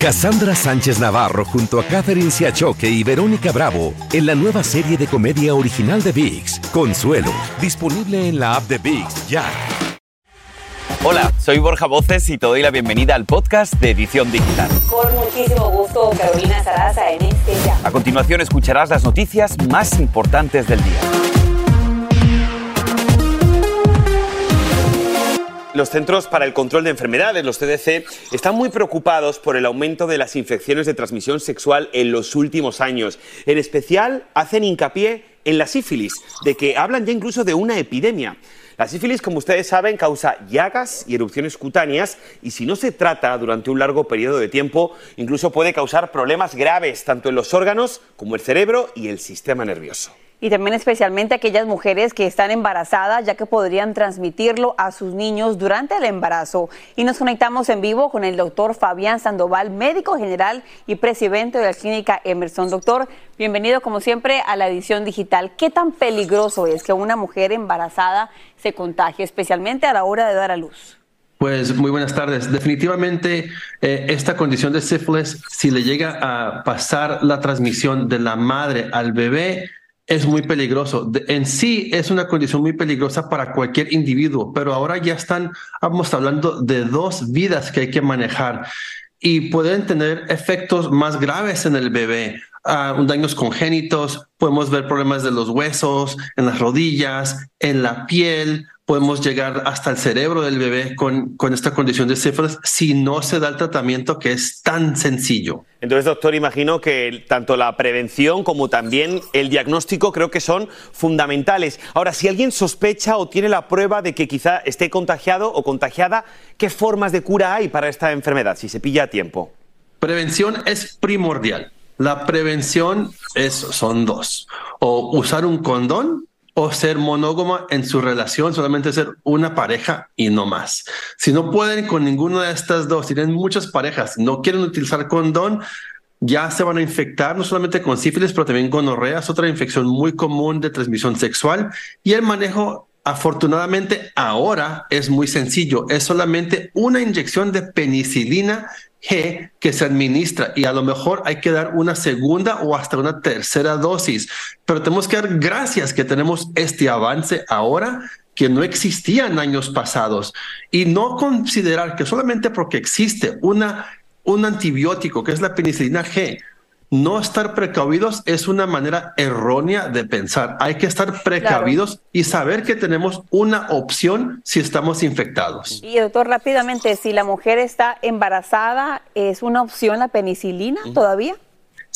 Cassandra Sánchez Navarro junto a Catherine Siachoque y Verónica Bravo en la nueva serie de comedia original de VIX, Consuelo, disponible en la app de VIX ya. Hola, soy Borja Voces y te doy la bienvenida al podcast de Edición Digital. Con muchísimo gusto, Carolina Sarasa en este ya. A continuación escucharás las noticias más importantes del día. Los Centros para el Control de Enfermedades, los CDC, están muy preocupados por el aumento de las infecciones de transmisión sexual en los últimos años. En especial, hacen hincapié en la sífilis, de que hablan ya incluso de una epidemia. La sífilis, como ustedes saben, causa llagas y erupciones cutáneas y si no se trata durante un largo periodo de tiempo, incluso puede causar problemas graves tanto en los órganos como el cerebro y el sistema nervioso y también especialmente aquellas mujeres que están embarazadas, ya que podrían transmitirlo a sus niños durante el embarazo. Y nos conectamos en vivo con el doctor Fabián Sandoval, médico general y presidente de la clínica Emerson. Doctor, bienvenido como siempre a la edición digital. ¿Qué tan peligroso es que una mujer embarazada se contagie, especialmente a la hora de dar a luz? Pues muy buenas tardes. Definitivamente eh, esta condición de sífilis, si le llega a pasar la transmisión de la madre al bebé, es muy peligroso. En sí es una condición muy peligrosa para cualquier individuo, pero ahora ya están, vamos hablando de dos vidas que hay que manejar y pueden tener efectos más graves en el bebé. Uh, daños congénitos, podemos ver problemas de los huesos, en las rodillas, en la piel, podemos llegar hasta el cerebro del bebé con, con esta condición de sífilis si no se da el tratamiento que es tan sencillo. Entonces, doctor, imagino que tanto la prevención como también el diagnóstico creo que son fundamentales. Ahora, si alguien sospecha o tiene la prueba de que quizá esté contagiado o contagiada, ¿qué formas de cura hay para esta enfermedad si se pilla a tiempo? Prevención es primordial. La prevención es, son dos. O usar un condón o ser monógama en su relación, solamente ser una pareja y no más. Si no pueden con ninguna de estas dos, tienen muchas parejas, no quieren utilizar condón, ya se van a infectar no solamente con sífilis, pero también con orreas, otra infección muy común de transmisión sexual. Y el manejo, afortunadamente, ahora es muy sencillo. Es solamente una inyección de penicilina G que se administra y a lo mejor hay que dar una segunda o hasta una tercera dosis. Pero tenemos que dar gracias que tenemos este avance ahora que no existía en años pasados y no considerar que solamente porque existe una, un antibiótico que es la penicilina G no estar precavidos es una manera errónea de pensar. Hay que estar precavidos y saber que tenemos una opción si estamos infectados. Y doctor, rápidamente, si la mujer está embarazada, ¿es una opción la penicilina todavía?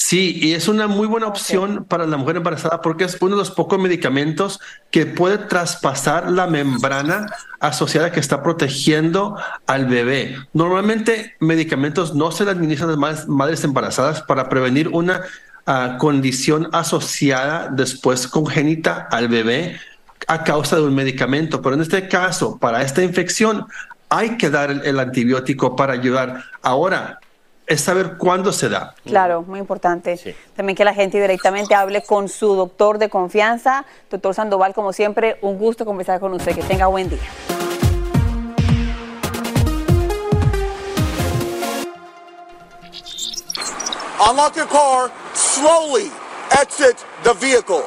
Sí, y es una muy buena opción para la mujer embarazada porque es uno de los pocos medicamentos que puede traspasar la membrana asociada que está protegiendo al bebé. Normalmente medicamentos no se le administran a las madres embarazadas para prevenir una ah, condición asociada después congénita al bebé a causa de un medicamento, pero en este caso, para esta infección, hay que dar el antibiótico para ayudar. Ahora, es saber cuándo se da. Claro, muy importante. También que la gente directamente hable con su doctor de confianza. Doctor Sandoval, como siempre, un gusto conversar con usted. Que tenga buen día. Unlock your car, slowly exit the vehicle.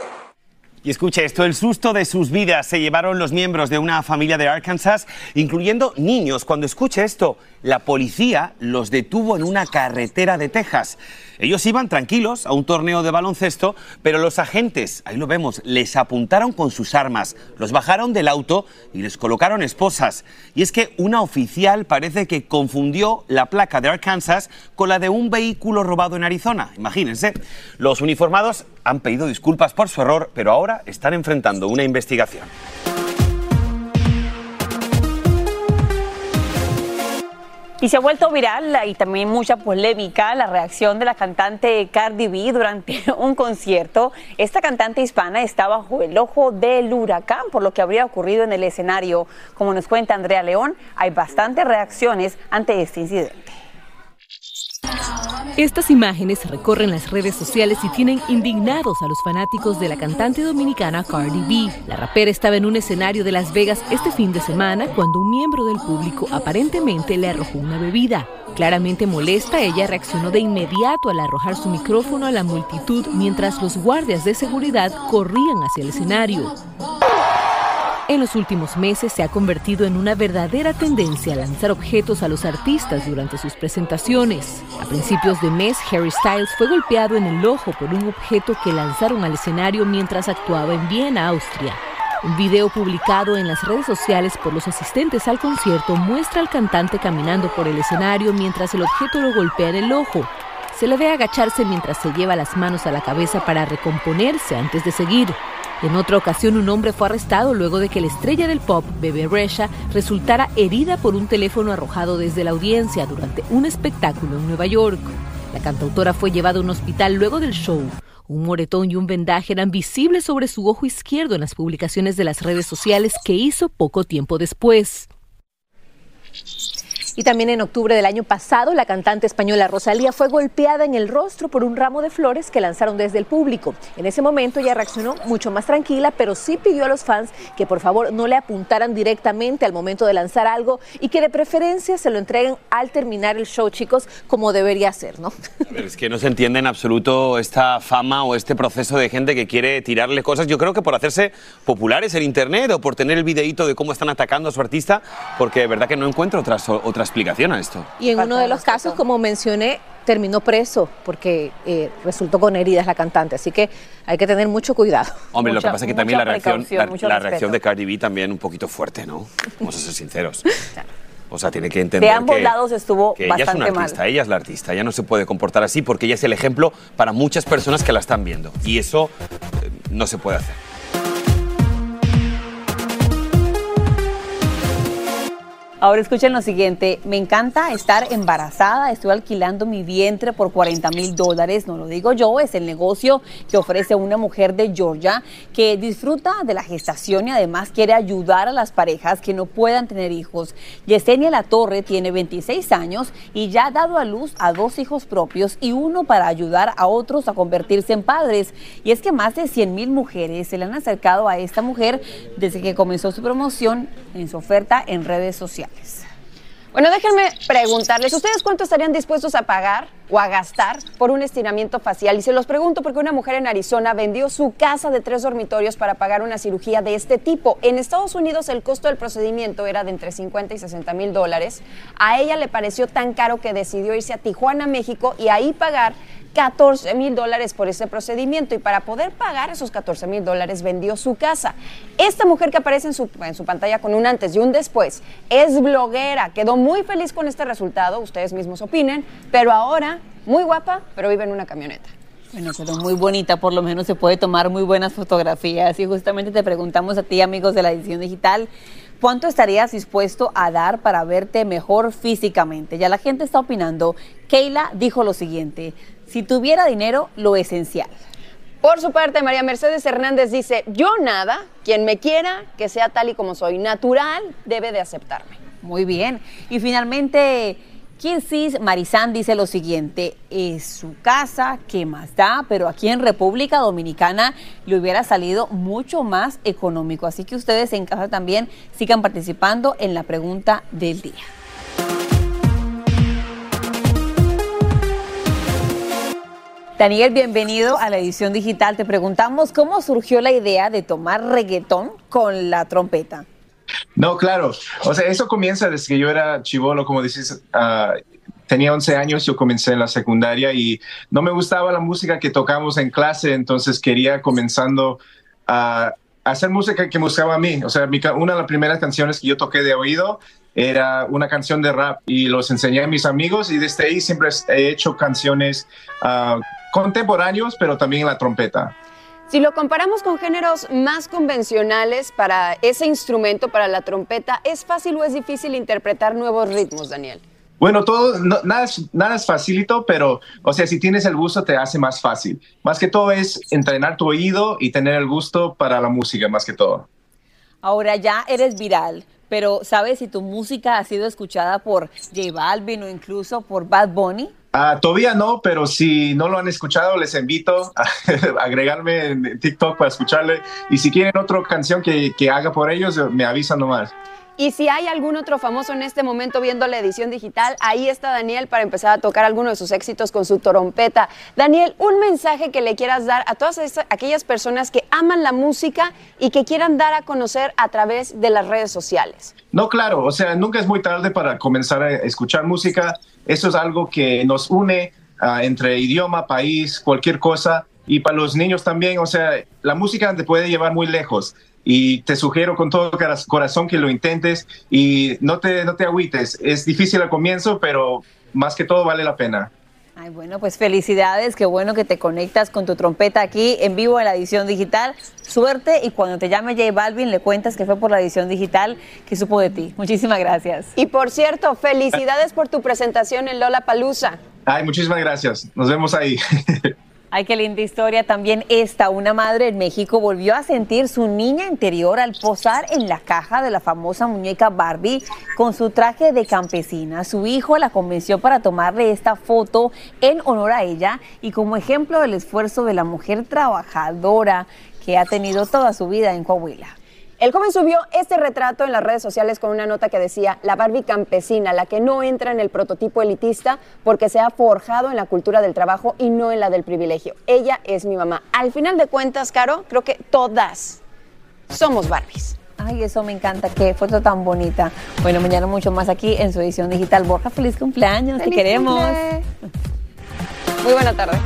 Y escuche esto, el susto de sus vidas se llevaron los miembros de una familia de Arkansas, incluyendo niños. Cuando escuche esto, la policía los detuvo en una carretera de Texas. Ellos iban tranquilos a un torneo de baloncesto, pero los agentes, ahí lo vemos, les apuntaron con sus armas, los bajaron del auto y les colocaron esposas. Y es que una oficial parece que confundió la placa de Arkansas con la de un vehículo robado en Arizona. Imagínense. Los uniformados han pedido disculpas por su error, pero ahora están enfrentando una investigación. Y se ha vuelto viral y también mucha polémica la reacción de la cantante Cardi B durante un concierto. Esta cantante hispana está bajo el ojo del huracán por lo que habría ocurrido en el escenario. Como nos cuenta Andrea León, hay bastantes reacciones ante este incidente. Estas imágenes recorren las redes sociales y tienen indignados a los fanáticos de la cantante dominicana Cardi B. La rapera estaba en un escenario de Las Vegas este fin de semana cuando un miembro del público aparentemente le arrojó una bebida. Claramente molesta, ella reaccionó de inmediato al arrojar su micrófono a la multitud mientras los guardias de seguridad corrían hacia el escenario. En los últimos meses se ha convertido en una verdadera tendencia a lanzar objetos a los artistas durante sus presentaciones. A principios de mes, Harry Styles fue golpeado en el ojo por un objeto que lanzaron al escenario mientras actuaba en Viena, Austria. Un video publicado en las redes sociales por los asistentes al concierto muestra al cantante caminando por el escenario mientras el objeto lo golpea en el ojo. Se le ve agacharse mientras se lleva las manos a la cabeza para recomponerse antes de seguir. En otra ocasión, un hombre fue arrestado luego de que la estrella del pop, Bebe Resha, resultara herida por un teléfono arrojado desde la audiencia durante un espectáculo en Nueva York. La cantautora fue llevada a un hospital luego del show. Un moretón y un vendaje eran visibles sobre su ojo izquierdo en las publicaciones de las redes sociales que hizo poco tiempo después. Y también en octubre del año pasado, la cantante española Rosalía fue golpeada en el rostro por un ramo de flores que lanzaron desde el público. En ese momento ella reaccionó mucho más tranquila, pero sí pidió a los fans que por favor no le apuntaran directamente al momento de lanzar algo y que de preferencia se lo entreguen al terminar el show, chicos, como debería ser, ¿no? es que no se entiende en absoluto esta fama o este proceso de gente que quiere tirarle cosas. Yo creo que por hacerse populares en internet o por tener el videíto de cómo están atacando a su artista, porque de verdad que no encuentro otras, otras explicación a esto. Y en uno de los casos, como mencioné, terminó preso porque eh, resultó con heridas la cantante. Así que hay que tener mucho cuidado. Hombre, lo que pasa es que también la reacción, la, reacción de Cardi B también un poquito fuerte, ¿no? Vamos a ser sinceros. O sea, tiene que entender de ambos lados estuvo que ella es una artista, ella es la artista, ella no se puede comportar así porque ella es el ejemplo para muchas personas que la están viendo y eso eh, no se puede hacer. Ahora escuchen lo siguiente, me encanta estar embarazada, estoy alquilando mi vientre por 40 mil dólares, no lo digo yo, es el negocio que ofrece una mujer de Georgia que disfruta de la gestación y además quiere ayudar a las parejas que no puedan tener hijos. Yesenia La Torre tiene 26 años y ya ha dado a luz a dos hijos propios y uno para ayudar a otros a convertirse en padres. Y es que más de 100 mil mujeres se le han acercado a esta mujer desde que comenzó su promoción en su oferta en redes sociales. Bueno, déjenme preguntarles, ¿ustedes cuánto estarían dispuestos a pagar o a gastar por un estiramiento facial? Y se los pregunto porque una mujer en Arizona vendió su casa de tres dormitorios para pagar una cirugía de este tipo. En Estados Unidos el costo del procedimiento era de entre 50 y 60 mil dólares. A ella le pareció tan caro que decidió irse a Tijuana, México y ahí pagar 14 mil dólares por ese procedimiento y para poder pagar esos 14 mil dólares vendió su casa. Esta mujer que aparece en su, en su pantalla con un antes y un después es bloguera, quedó muy feliz con este resultado, ustedes mismos opinen, pero ahora muy guapa, pero vive en una camioneta. Bueno, quedó muy bonita, por lo menos se puede tomar muy buenas fotografías y justamente te preguntamos a ti, amigos de la edición digital, ¿cuánto estarías dispuesto a dar para verte mejor físicamente? Ya la gente está opinando. Keila dijo lo siguiente, si tuviera dinero, lo esencial. Por su parte, María Mercedes Hernández dice, yo nada, quien me quiera, que sea tal y como soy, natural, debe de aceptarme. Muy bien. Y finalmente, Kirsis Marizán dice lo siguiente, es su casa, ¿qué más da? Pero aquí en República Dominicana le hubiera salido mucho más económico. Así que ustedes en casa también sigan participando en la pregunta del día. Daniel, bienvenido a la edición digital. Te preguntamos cómo surgió la idea de tomar reggaetón con la trompeta. No, claro. O sea, eso comienza desde que yo era chivolo, como dices. Ah, tenía 11 años, yo comencé en la secundaria y no me gustaba la música que tocamos en clase, entonces quería comenzando a hacer música que me gustaba a mí. O sea, una de las primeras canciones que yo toqué de oído era una canción de rap y los enseñé a mis amigos y desde ahí siempre he hecho canciones uh, contemporáneos, pero también en la trompeta. Si lo comparamos con géneros más convencionales para ese instrumento, para la trompeta, ¿es fácil o es difícil interpretar nuevos ritmos, Daniel? Bueno, todo, nada, es, nada es facilito, pero, o sea, si tienes el gusto, te hace más fácil. Más que todo es entrenar tu oído y tener el gusto para la música, más que todo. Ahora ya eres viral, pero ¿sabes si tu música ha sido escuchada por J Balvin o incluso por Bad Bunny? Ah, todavía no, pero si no lo han escuchado, les invito a agregarme en TikTok para escucharle. Y si quieren otra canción que, que haga por ellos, me avisan nomás. Y si hay algún otro famoso en este momento viendo la edición digital, ahí está Daniel para empezar a tocar alguno de sus éxitos con su trompeta. Daniel, un mensaje que le quieras dar a todas aquellas personas que aman la música y que quieran dar a conocer a través de las redes sociales. No, claro, o sea, nunca es muy tarde para comenzar a escuchar música. Eso es algo que nos une ah, entre idioma, país, cualquier cosa. Y para los niños también, o sea, la música te puede llevar muy lejos y te sugiero con todo corazón que lo intentes y no te, no te agüites. Es difícil al comienzo, pero más que todo vale la pena. Ay, bueno, pues felicidades, qué bueno que te conectas con tu trompeta aquí en vivo en la edición digital. Suerte y cuando te llame J Balvin le cuentas que fue por la edición digital que supo de ti. Muchísimas gracias. Y por cierto, felicidades por tu presentación en Lola Palusa. Ay, muchísimas gracias. Nos vemos ahí. Ay, qué linda historia también esta. Una madre en México volvió a sentir su niña interior al posar en la caja de la famosa muñeca Barbie con su traje de campesina. Su hijo la convenció para tomarle esta foto en honor a ella y como ejemplo del esfuerzo de la mujer trabajadora que ha tenido toda su vida en Coahuila. El joven subió este retrato en las redes sociales con una nota que decía, la Barbie campesina, la que no entra en el prototipo elitista porque se ha forjado en la cultura del trabajo y no en la del privilegio. Ella es mi mamá. Al final de cuentas, Caro, creo que todas somos Barbies. Ay, eso me encanta, qué foto tan bonita. Bueno, mañana mucho más aquí en su edición digital. Borja, feliz cumpleaños, te queremos. Muy buena tarde.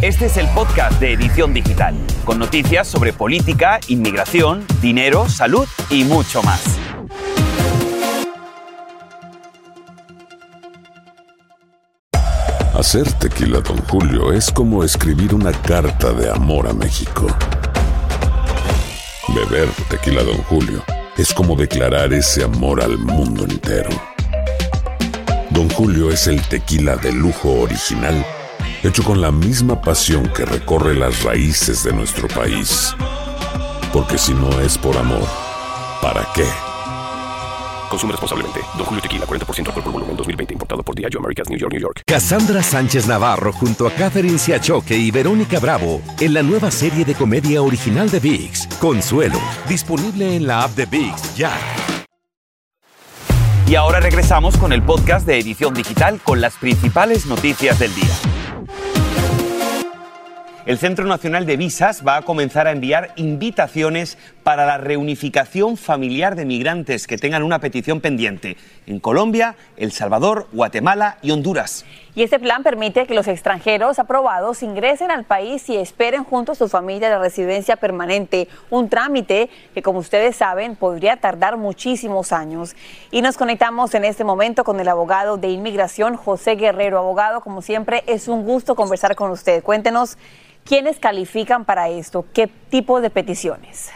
Este es el podcast de Edición Digital, con noticias sobre política, inmigración, dinero, salud y mucho más. Hacer tequila, don Julio, es como escribir una carta de amor a México. Beber tequila, don Julio, es como declarar ese amor al mundo entero. Don Julio es el tequila de lujo original hecho con la misma pasión que recorre las raíces de nuestro país. Porque si no es por amor, ¿para qué? Consume responsablemente. Don Julio Tequila, 40% alcohol por volumen, 2020. Importado por Diageo Americas, New York, New York. Cassandra Sánchez Navarro junto a Catherine Siachoque y Verónica Bravo en la nueva serie de comedia original de VIX, Consuelo. Disponible en la app de VIX, ya. Y ahora regresamos con el podcast de Edición Digital con las principales noticias del día. El Centro Nacional de Visas va a comenzar a enviar invitaciones para la reunificación familiar de migrantes que tengan una petición pendiente en Colombia, El Salvador, Guatemala y Honduras. Y este plan permite que los extranjeros aprobados ingresen al país y esperen junto a su familia de residencia permanente, un trámite que como ustedes saben podría tardar muchísimos años. Y nos conectamos en este momento con el abogado de inmigración José Guerrero. Abogado, como siempre, es un gusto conversar con usted. Cuéntenos ¿Quiénes califican para esto? ¿Qué tipo de peticiones?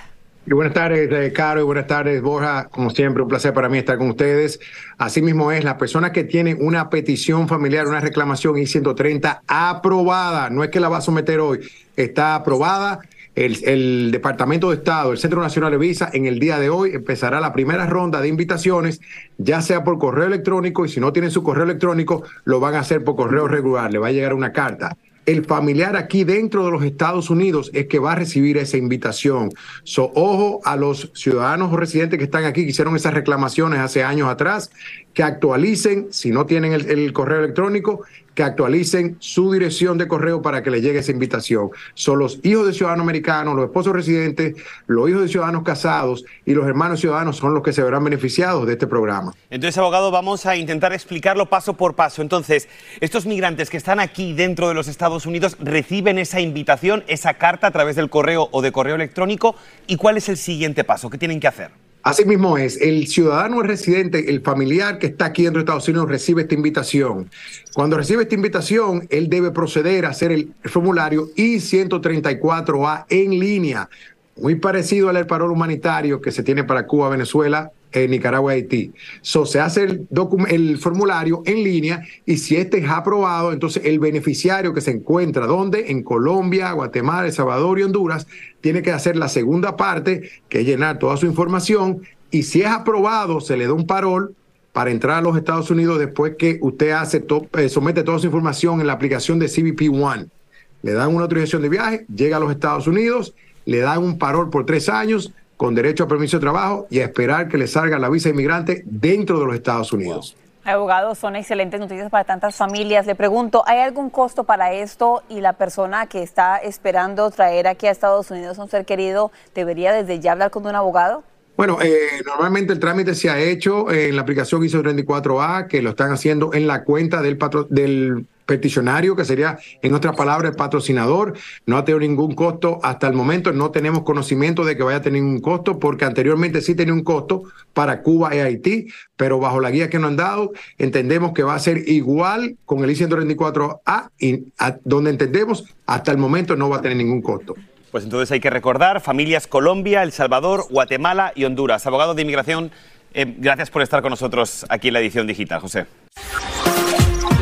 Buenas tardes, eh, Caro, y buenas tardes, Borja. Como siempre, un placer para mí estar con ustedes. Asimismo es, la persona que tiene una petición familiar, una reclamación I-130 aprobada, no es que la va a someter hoy, está aprobada. El, el, Departamento de Estado, el Centro Nacional de Visa, en el día de hoy empezará la primera ronda de invitaciones, ya sea por correo electrónico, y si no tienen su correo electrónico, lo van a hacer por correo regular, le va a llegar una carta el familiar aquí dentro de los Estados Unidos es que va a recibir esa invitación. So, ojo a los ciudadanos o residentes que están aquí, que hicieron esas reclamaciones hace años atrás, que actualicen, si no tienen el, correo electrónico, que actualicen su dirección de correo para que les llegue esa invitación. Son los hijos de ciudadanos americanos, los esposos residentes, los hijos de ciudadanos casados y los hermanos ciudadanos son los que se verán beneficiados de este programa. Entonces, abogado, vamos a intentar explicarlo paso por paso. Entonces, estos migrantes que están aquí dentro de los Estados Unidos reciben esa invitación, esa carta a través del correo o de correo electrónico. ¿Y cuál es el siguiente paso? ¿Qué tienen que hacer? Así mismo es, el ciudadano residente, el familiar que está aquí dentro de Estados Unidos recibe esta invitación. Cuando recibe esta invitación, él debe proceder a hacer el formulario I-134A en línea, muy parecido al parol humanitario que se tiene para Cuba, Venezuela, Nicaragua y Haití. So, se hace el, formulario en línea y si este es aprobado, entonces el beneficiario que se encuentra donde en Colombia, Guatemala, El Salvador y Honduras tiene que hacer la segunda parte, que es llenar toda su información y si es aprobado, se le da un parol para entrar a los Estados Unidos después que usted hace to- eh, somete toda su información en la aplicación de CBP One. Le dan una autorización de viaje, llega a los Estados Unidos, le dan un parol por tres años con derecho a permiso de trabajo y a esperar que le salga la visa inmigrante dentro de los Estados Unidos. Abogados, son excelentes noticias para tantas familias. Le pregunto, ¿hay algún costo para esto y la persona que está esperando traer aquí a Estados Unidos a un ser querido debería desde ya hablar con un abogado? Bueno, eh, normalmente el trámite se ha hecho en la aplicación ISO 34A, que lo están haciendo en la cuenta del, patro- del peticionario, que sería, en otras palabras, el patrocinador. No ha tenido ningún costo hasta el momento. No tenemos conocimiento de que vaya a tener un costo, porque anteriormente sí tenía un costo para Cuba y Haití, pero bajo la guía que nos han dado, entendemos que va a ser igual con el I-134A, y donde entendemos hasta el momento no va a tener ningún costo. Pues entonces hay que recordar familias Colombia, El Salvador, Guatemala y Honduras. Abogado de inmigración, eh, gracias por estar con nosotros aquí en la edición digital, José.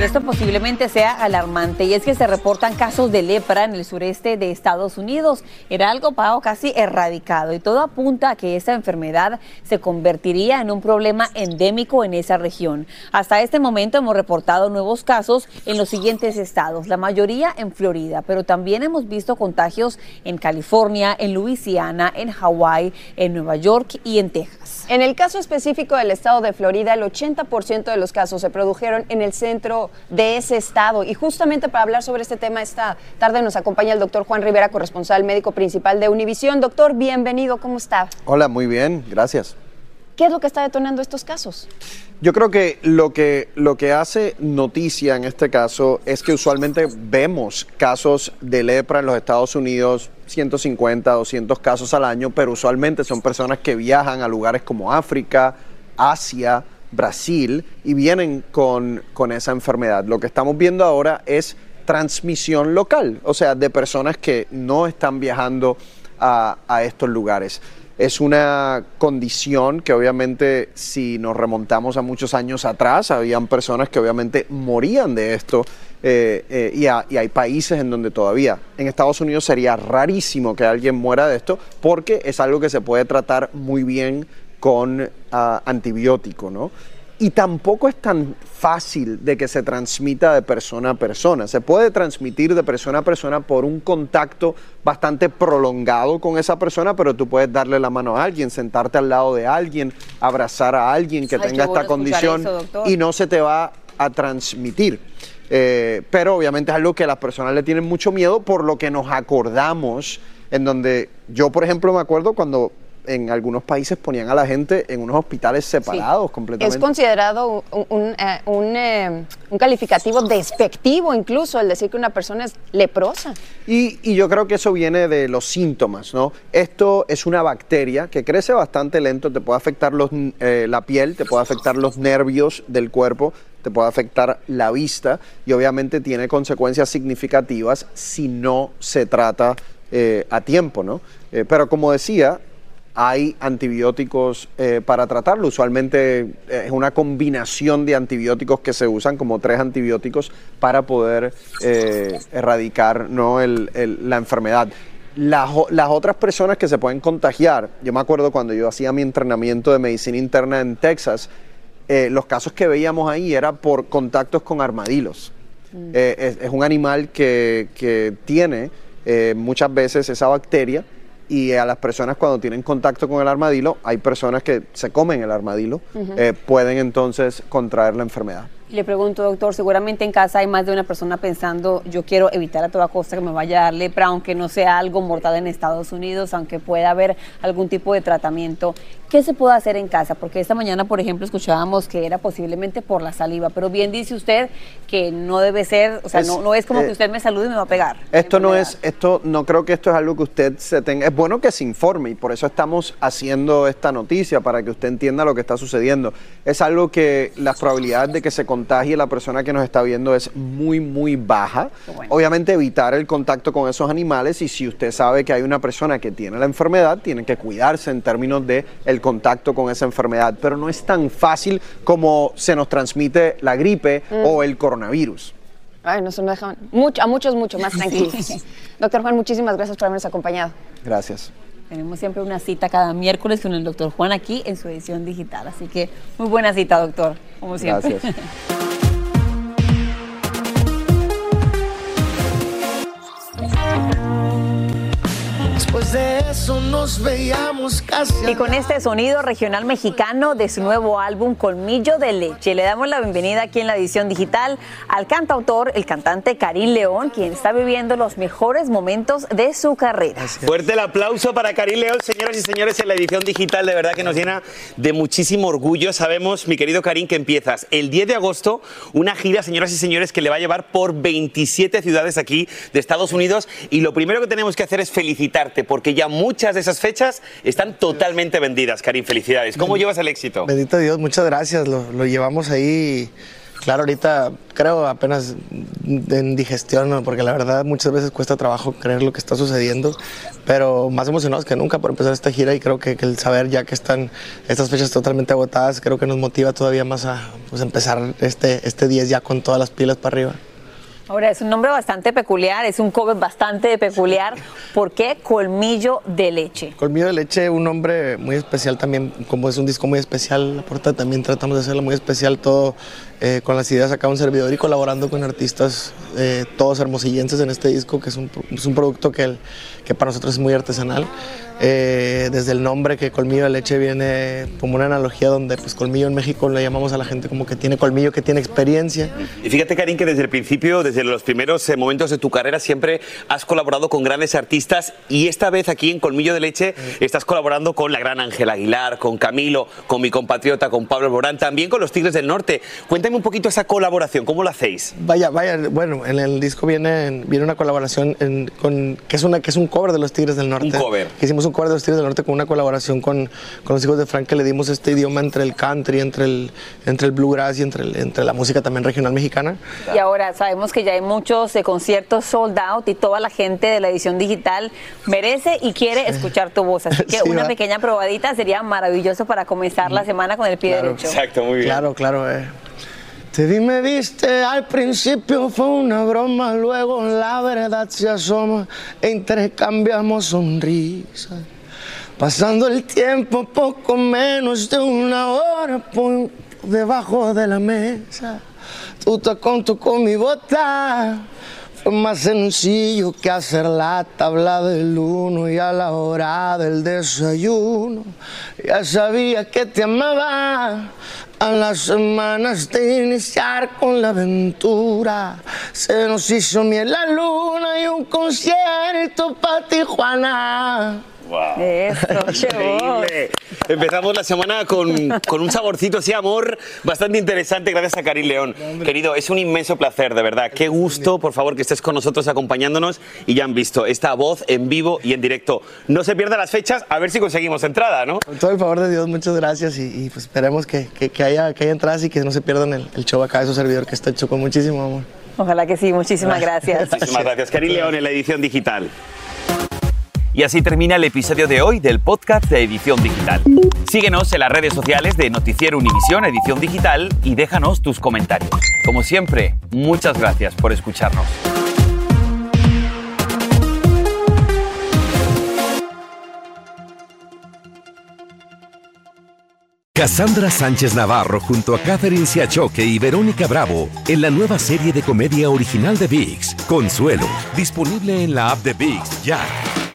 Esto posiblemente sea alarmante y es que se reportan casos de lepra en el sureste de Estados Unidos. Era algo pago casi erradicado y todo apunta a que esta enfermedad se convertiría en un problema endémico en esa región. Hasta este momento hemos reportado nuevos casos en los siguientes estados, la mayoría en Florida, pero también hemos visto contagios en California, en Luisiana, en Hawái, en Nueva York y en Texas. En el caso específico del estado de Florida, el 80% de los casos se produjeron en el centro de ese estado. Y justamente para hablar sobre este tema esta tarde nos acompaña el doctor Juan Rivera, corresponsal médico principal de Univisión. Doctor, bienvenido, ¿cómo está? Hola, muy bien, gracias. ¿Qué es lo que está detonando estos casos? Yo creo que lo que lo que hace noticia en este caso es que usualmente vemos casos de lepra en los Estados Unidos, 150, 200 casos al año, pero usualmente son personas que viajan a lugares como África, Asia, Brasil y vienen con, con esa enfermedad. Lo que estamos viendo ahora es transmisión local, o sea, de personas que no están viajando a, a estos lugares. Es una condición que obviamente si nos remontamos a muchos años atrás, habían personas que obviamente morían de esto eh, eh, y, ha- y hay países en donde todavía, en Estados Unidos sería rarísimo que alguien muera de esto porque es algo que se puede tratar muy bien con ah, antibiótico, ¿no? Y tampoco es tan fácil de que se transmita de persona a persona. Se puede transmitir de persona a persona por un contacto bastante prolongado con esa persona, pero tú puedes darle la mano a alguien, sentarte al lado de alguien, abrazar a alguien que Ay, tenga esta condición eso, y no se te va a transmitir. Eh, pero obviamente es algo que las personas le tienen mucho miedo por lo que nos acordamos, en donde yo, por ejemplo, me acuerdo cuando en algunos países ponían a la gente en unos hospitales separados completamente. Es considerado un, un, eh, un, eh, un calificativo despectivo incluso el decir que una persona es leprosa. Y, y yo creo que eso viene de los síntomas, ¿no? Esto es una bacteria que crece bastante lento, te puede afectar los, eh, la piel, te puede afectar los nervios del cuerpo, te puede afectar la vista y obviamente tiene consecuencias significativas si no se trata eh, a tiempo, ¿no? Eh, pero como decía, hay antibióticos eh, para tratarlo. Usualmente eh, es una combinación de antibióticos que se usan, como tres antibióticos, para poder eh, erradicar ¿no? el- el- la enfermedad. Las, otras personas que se pueden contagiar, yo me acuerdo cuando yo hacía mi entrenamiento de medicina interna en Texas, eh, los casos que veíamos ahí era por contactos con armadillos. Eh, es, es un animal que, que tiene muchas veces esa bacteria y a las personas cuando tienen contacto con el armadillo, hay personas que se comen el armadillo, eh, pueden entonces contraer la enfermedad. Le pregunto, doctor, seguramente en casa hay más de una persona pensando, yo quiero evitar a toda costa que me vaya a dar lepra, aunque no sea algo mortal en Estados Unidos, aunque pueda haber algún tipo de tratamiento. ¿Qué se puede hacer en casa? Porque esta mañana, por ejemplo, escuchábamos que era posiblemente por la saliva, pero bien dice usted que no debe ser, o sea, Es, no, no es como eh, que usted me salude y me va a pegar. Esto no es, esto no creo que esto es algo que usted se tenga. Es bueno que se informe y por eso estamos haciendo esta noticia para que usted entienda lo que está sucediendo. Es algo que las probabilidades de que se contagie la persona que nos está viendo es muy muy baja. Obviamente evitar el contacto con esos animales y si usted sabe que hay una persona que tiene la enfermedad, tiene que cuidarse en términos de el contacto con esa enfermedad, pero no es tan fácil como se nos transmite la gripe Mm. o el coronavirus. Ay, nos dejan mucho, a muchos mucho más tranquilos. Doctor Juan, muchísimas gracias por habernos acompañado. Gracias. Tenemos siempre una cita cada miércoles con el doctor Juan aquí en su edición digital. Así que muy buena cita, doctor, como siempre. Gracias. Después de eso nos veíamos casi. Y con este sonido regional mexicano de su nuevo álbum Colmillo de Leche, le damos la bienvenida aquí en la edición digital al cantautor, el cantante Karim León, quien está viviendo los mejores momentos de su carrera. Fuerte el aplauso para Karim León, señoras y señores, en la edición digital. De verdad que nos llena de muchísimo orgullo. Sabemos, mi querido Karim, que empiezas el 10 de agosto una gira, señoras y señores, que le va a llevar por 27 ciudades aquí de Estados Unidos. Y lo primero que tenemos que hacer es felicitarte, porque ya muchas de esas fechas están totalmente vendidas. Karim, felicidades. ¿Cómo llevas el éxito? Bendito Dios, muchas gracias. Lo, lo llevamos ahí. Claro, ahorita creo apenas en digestión, ¿no? porque la verdad muchas veces cuesta trabajo creer lo que está sucediendo, pero más emocionados que nunca por empezar esta gira y creo que, que el saber ya que están estas fechas totalmente agotadas, creo que nos motiva todavía más a pues, empezar este, este 10 ya con todas las pilas para arriba. Ahora, es un nombre bastante peculiar, es un cover bastante peculiar. ¿Por qué Colmillo de Leche? Colmillo de Leche, un nombre muy especial también, como es un disco muy especial, la portada también tratamos de hacerlo muy especial, todo eh, con las ideas acá un servidor y colaborando con artistas, eh, todos hermosillenses en este disco, que es un, es un producto que, el- que para nosotros es muy artesanal. Eh, desde el nombre que Colmillo de Leche viene como una analogía donde pues Colmillo en México le llamamos a la gente como que tiene colmillo, que tiene experiencia. Y fíjate, Karim, que desde el principio, desde los primeros eh, momentos de tu carrera, siempre has colaborado con grandes artistas y esta vez aquí en Colmillo de Leche estás colaborando con la gran Ángela Aguilar, con Camilo, con mi compatriota, con Pablo Borán, también con los Tigres del Norte. Cuéntame un poquito esa colaboración, ¿cómo lo hacéis? Vaya, vaya, bueno, en el disco viene, viene una colaboración en- con, que, es una, que es un cover de los Tigres del Norte. Un cover. Que hicimos un cover de los Tigres del Norte con una colaboración con, con los hijos de Frank, que le dimos este idioma entre el country, entre el, entre el bluegrass y entre, el- entre la música también regional mexicana. Y ahora sabemos que ya hay muchos eh, conciertos sold out y toda la gente de la edición digital merece y quiere escuchar tu voz. Así que Sí, una va. pequeña probadita sería maravilloso para comenzar la semana con el pie derecho. muy bien. Claro, claro. eh. Te vi, me viste, al principio fue una broma, luego la verdad se asoma e intercambiamos sonrisas. Pasando el tiempo, poco menos de una hora por debajo de la mesa. Tú te con mi bota. Más sencillo que hacer la tabla del uno y a la hora del desayuno. Ya sabía que te amaba. A las semanas de iniciar con la aventura, se nos hizo miel la luna y un concierto para Tijuana. Wow. Eso. Increíble. Empezamos la semana con, con un saborcito así, amor, bastante interesante, gracias a Karim León. Querido, es un inmenso placer, de verdad. Qué gusto, por favor, que estés con nosotros acompañándonos y ya han visto esta voz en vivo y en directo. No se pierdan las fechas, a ver si conseguimos entrada, ¿no? Con todo el favor de Dios, muchas gracias y, y, pues esperemos que, que- que haya, que haya entradas y que no se pierdan el, el show acá de su servidor que está hecho con muchísimo amor. Ojalá que sí, muchísimas gracias. Muchísimas gracias, Karim León, en la edición digital. Y así termina el episodio de hoy del podcast de Edición Digital. Síguenos en las redes sociales de Noticiero Univisión Edición Digital y déjanos tus comentarios. Como siempre, muchas gracias por escucharnos. Cassandra Sánchez Navarro junto a Catherine Siachoque y Verónica Bravo en la nueva serie de comedia original de VIX, Consuelo, disponible en la app de VIX ya.